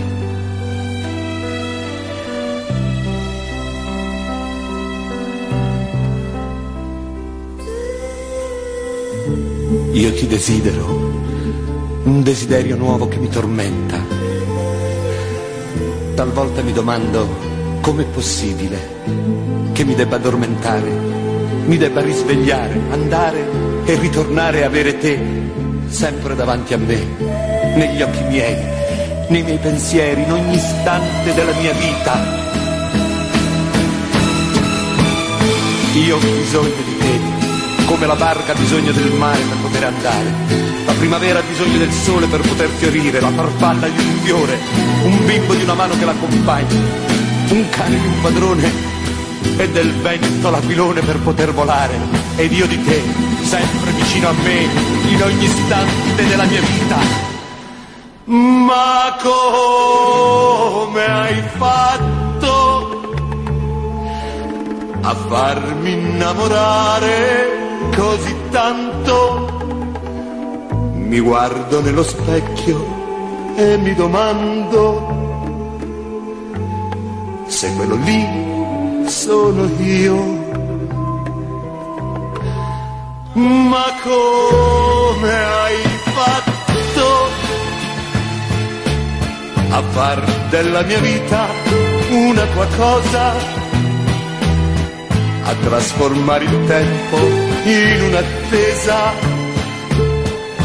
Io ti desidero, un desiderio nuovo che mi tormenta. Talvolta mi domando com'è possibile che mi debba addormentare, mi debba risvegliare, andare e ritornare a avere te sempre davanti a me, negli occhi miei, nei miei pensieri, in ogni istante della mia vita. Io ho bisogno di te, come la barca ha bisogno del mare per poter andare. La primavera ha bisogno del sole per poter fiorire, la farfalla di un fiore, un bimbo di una mano che l'accompagna, un cane di un padrone e del vento l'aquilone per poter volare. Ed io di te, sempre vicino a me, in ogni istante della mia vita. Ma come hai fatto a farmi innamorare così tanto? Mi guardo nello specchio e mi domando se quello lì sono io. Ma come hai fatto a far della mia vita una tua cosa? A trasformare il tempo in un'attesa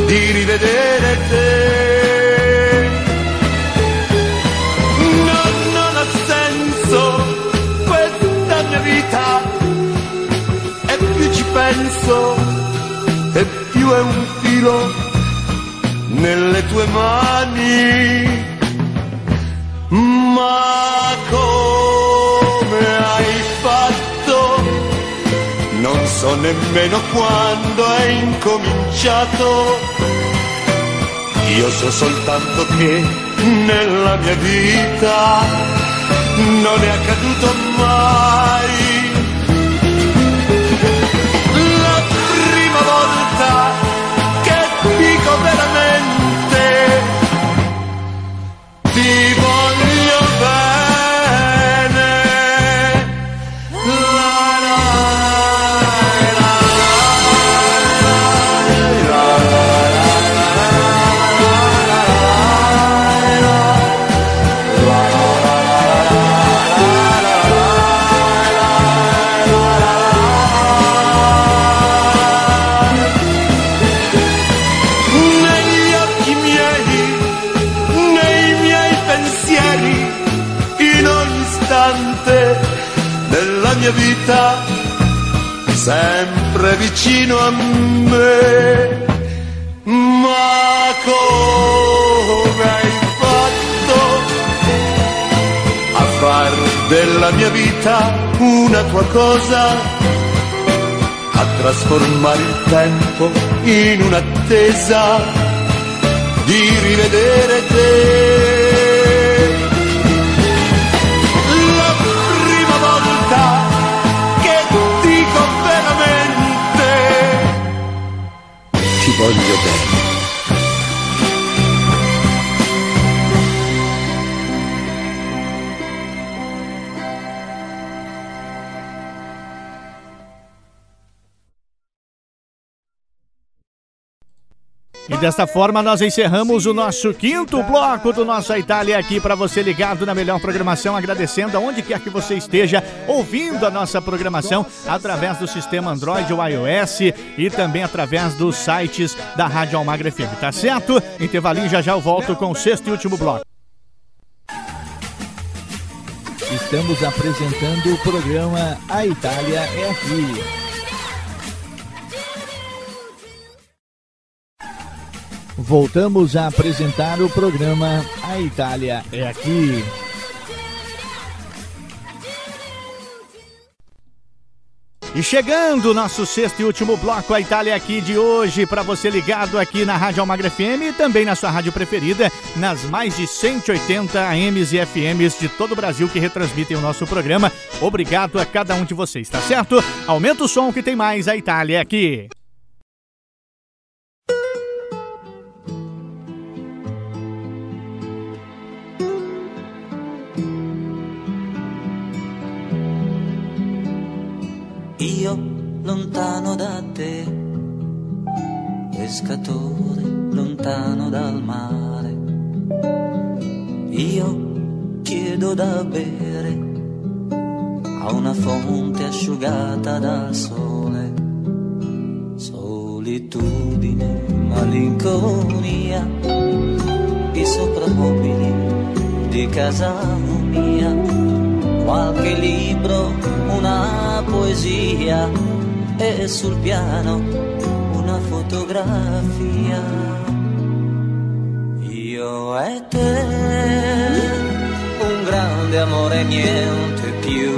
di rivedere te. Penso e più è un filo nelle tue mani. Ma come hai fatto? Non so nemmeno quando è incominciato. Io so soltanto che nella mia vita non è accaduto mai. Vicino a me. Ma come hai fatto a far della mia vita una tua cosa? A trasformare il tempo in un'attesa di rivedere desta forma nós encerramos o nosso quinto bloco do nossa Itália aqui para você ligado na melhor programação, agradecendo aonde quer que você esteja ouvindo a nossa programação através do sistema Android ou iOS e também através dos sites da Rádio Almagra FM, tá certo? Intervalinho já já eu volto com o sexto e último bloco. Estamos apresentando o programa A Itália é Aqui. Voltamos a apresentar o programa A Itália é Aqui. E chegando o nosso sexto e último bloco, a Itália aqui de hoje, para você ligado aqui na Rádio Almagra FM e também na sua rádio preferida, nas mais de 180 AMs e FMs de todo o Brasil que retransmitem o nosso programa. Obrigado a cada um de vocês, tá certo? Aumenta o som que tem mais a Itália aqui. Io lontano da te, pescatore lontano dal mare. Io chiedo da bere a una fonte asciugata dal sole. Solitudine, malinconia, i soprammobili di casa mia, qualche libro, una poesia e sul piano una fotografia. Io e te, un grande amore, niente più.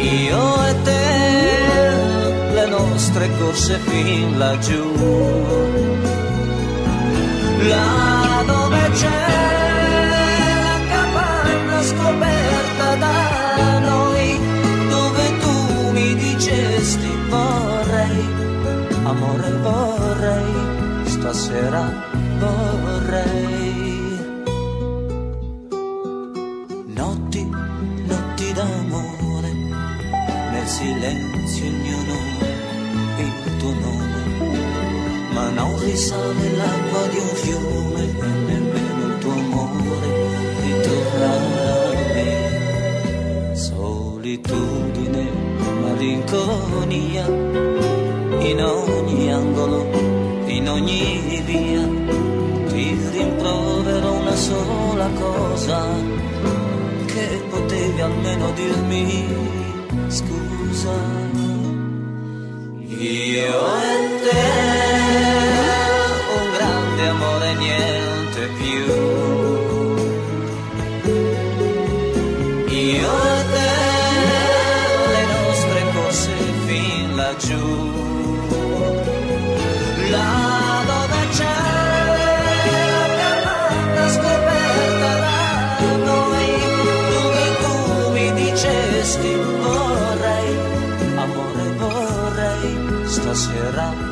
Io e te, le nostre corse fin laggiù. Là dove c'è scoperta da noi, dove tu mi dicesti vorrei, amore vorrei, stasera vorrei. Notti, notti d'amore, nel silenzio il mio nome, il tuo nome ma non risale l'acqua di un fiume e nemmeno il tuo amore me. Solitudine, malinconia, in ogni angolo, in ogni via, ti rimprovero una sola cosa, che potevi almeno dirmi scusa. Io e vorrei,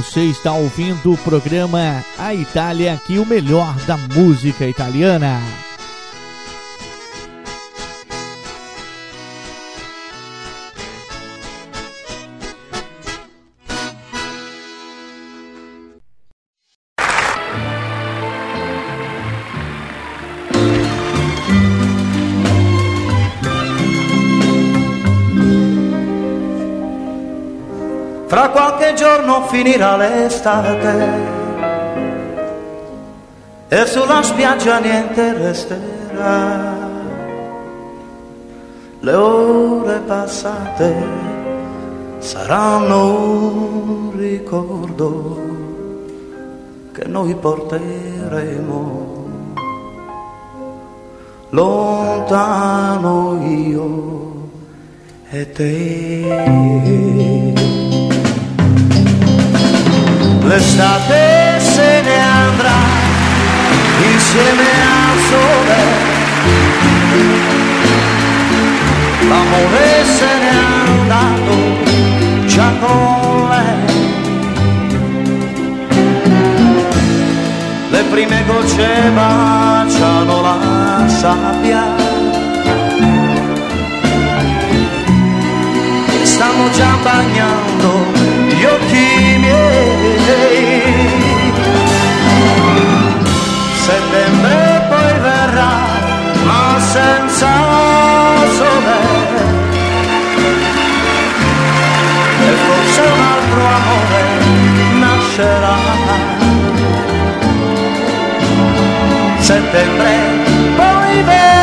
Você está ouvindo o programa A Itália aqui, o melhor da música italiana. Giorno finirà l'estate e sulla spiaggia niente resterà. Le ore passate saranno un ricordo che noi porteremo lontano io e te. L'estate se ne andrà insieme al sole. L'amore se n'è andato già con lei. Le prime gocce baciano la sabbia. Stanno già bagnando gli occhi miei. Settembre poi verrà, ma senza sole. E forse un altro amore nascerà. Settembre poi verrà,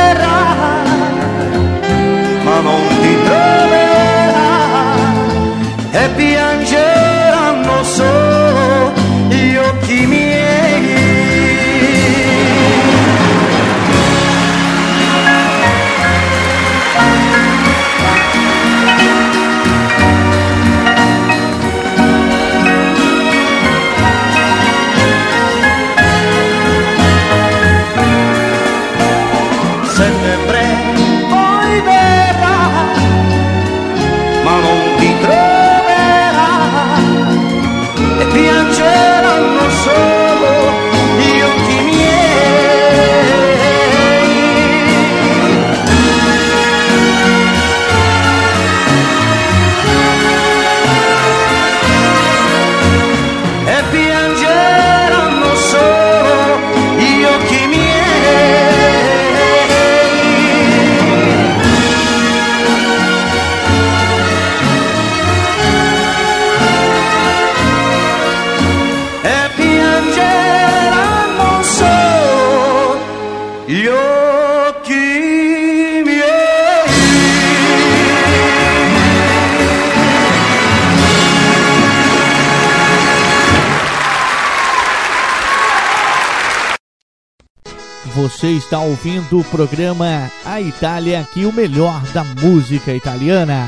Você está ouvindo o programa A Itália aqui, o melhor da música italiana.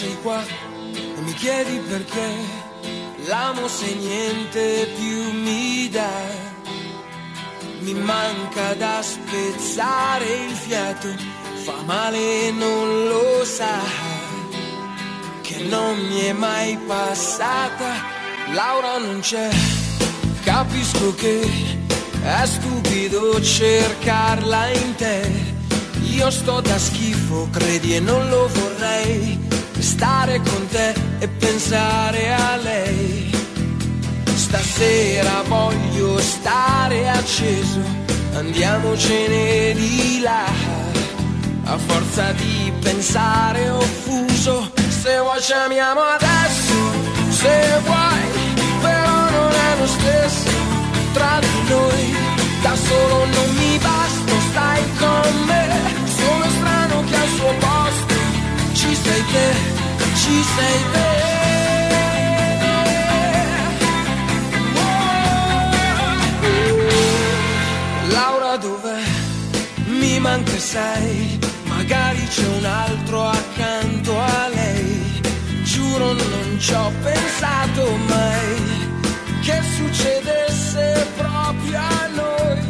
Sei qua e mi chiedi perché. L'amo se niente più mi dà. Mi manca da spezzare il fiato. Fa male e non lo sa. Che non mi è mai passata. Laura non c'è. Capisco che è stupido cercarla in te. Io sto da schifo, credi e non lo vorrei. Stare con te e pensare a lei. Stasera voglio stare acceso, andiamocene di là. A forza di pensare offuso, se vuoi ci amiamo adesso, se vuoi, però non è lo stesso tra di noi. Da solo non mi basta, stai con me. Sono strano che al suo posto sei te, ci sei te. Oh. Laura dov'è? Mi manca sei, magari c'è un altro accanto a lei. Giuro non ci ho pensato mai che succedesse proprio a noi.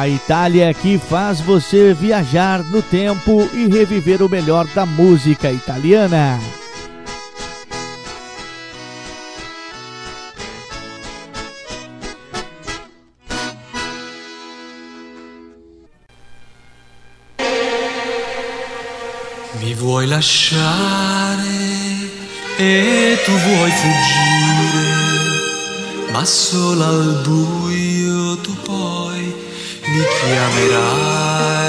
A Itália é que faz você viajar no tempo e reviver o melhor da música italiana. Mi vuoi lasciare e tu vuoi fuggire, ma solo al buio tu poi mi chiamerai.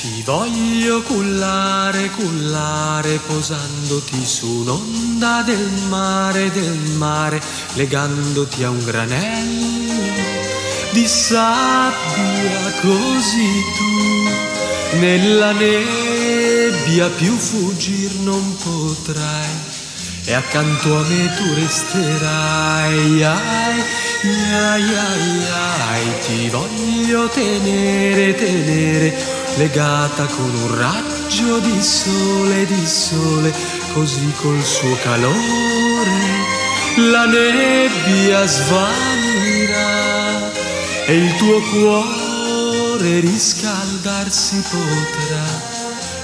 Ti voglio cullare, cullare, posandoti su un'onda del mare, del mare, legandoti a un granello di sabbia, così tu nella nebbia più fuggir non potrai. E accanto a me tu resterai, ai, ai, ai, ai, ti voglio tenere, tenere, legata con un raggio di sole, di sole, così col suo calore la nebbia svanirà e il tuo cuore riscaldarsi potrà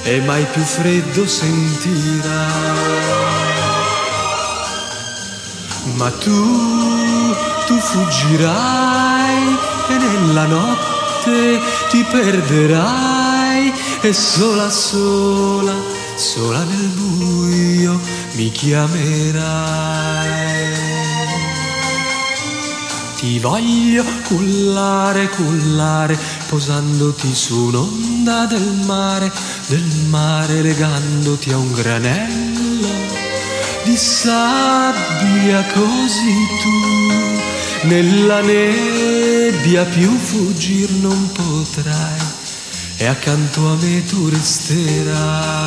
e mai più freddo sentirà. Ma tu, tu fuggirai e nella notte ti perderai e sola, sola, sola nel buio mi chiamerai. Ti voglio cullare, cullare, posandoti su un'onda del mare, del mare legandoti a un granello di sabbia così tu nella nebbia più fuggir non potrai e accanto a me tu resterai.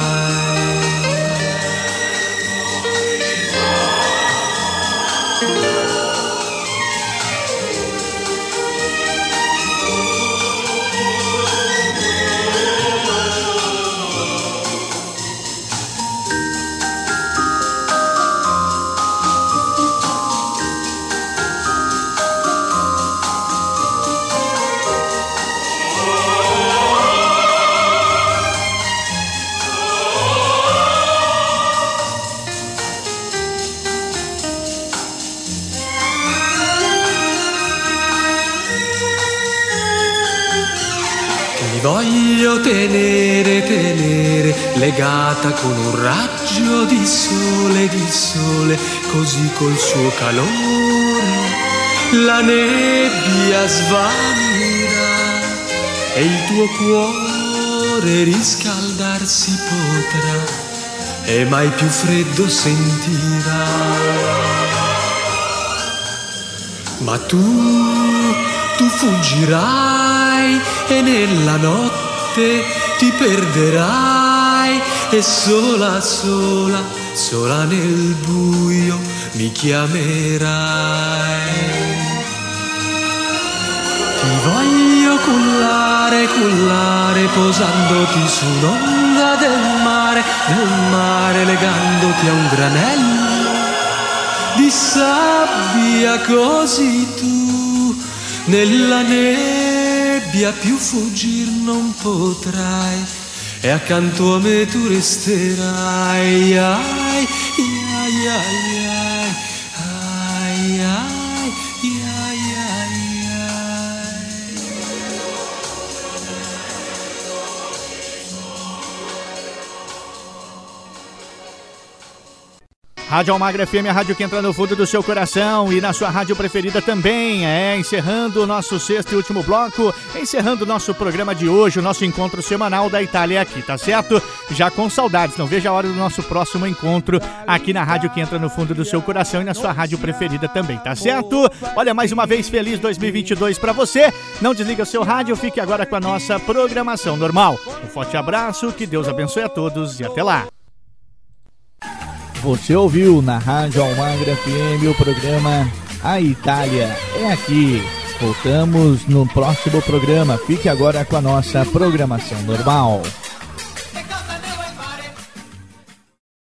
Tenere, tenere, legata con un raggio di sole, di sole, così col suo calore la nebbia svanirà e il tuo cuore riscaldarsi potrà e mai più freddo sentirà. Ma tu, tu fuggirai e nella notte ti perderai e sola, sola, sola nel buio mi chiamerai. Ti voglio cullare, cullare, posandoti su un'onda del mare, del mare, legandoti a un granello di sabbia così tu nella nebbia più fuggir non potrai. E accanto a me tu resterai. Ai, ai, ai, Rádio Almagra FM, a rádio que entra no fundo do seu coração e na sua rádio preferida também. É, encerrando o nosso sexto e último bloco, encerrando o nosso programa de hoje, o nosso encontro semanal da Itália aqui, tá certo? Já com saudades, não veja a hora do nosso próximo encontro aqui na rádio que entra no fundo do seu coração e na sua rádio preferida também, tá certo? Olha, mais uma vez, feliz 2022 para você. Não desliga o seu rádio, fique agora com a nossa programação normal. Um forte abraço, que Deus abençoe a todos e até lá. Você ouviu na Rádio Almagra FM o programa A Itália é aqui. Voltamos no próximo programa. Fique agora com a nossa programação normal.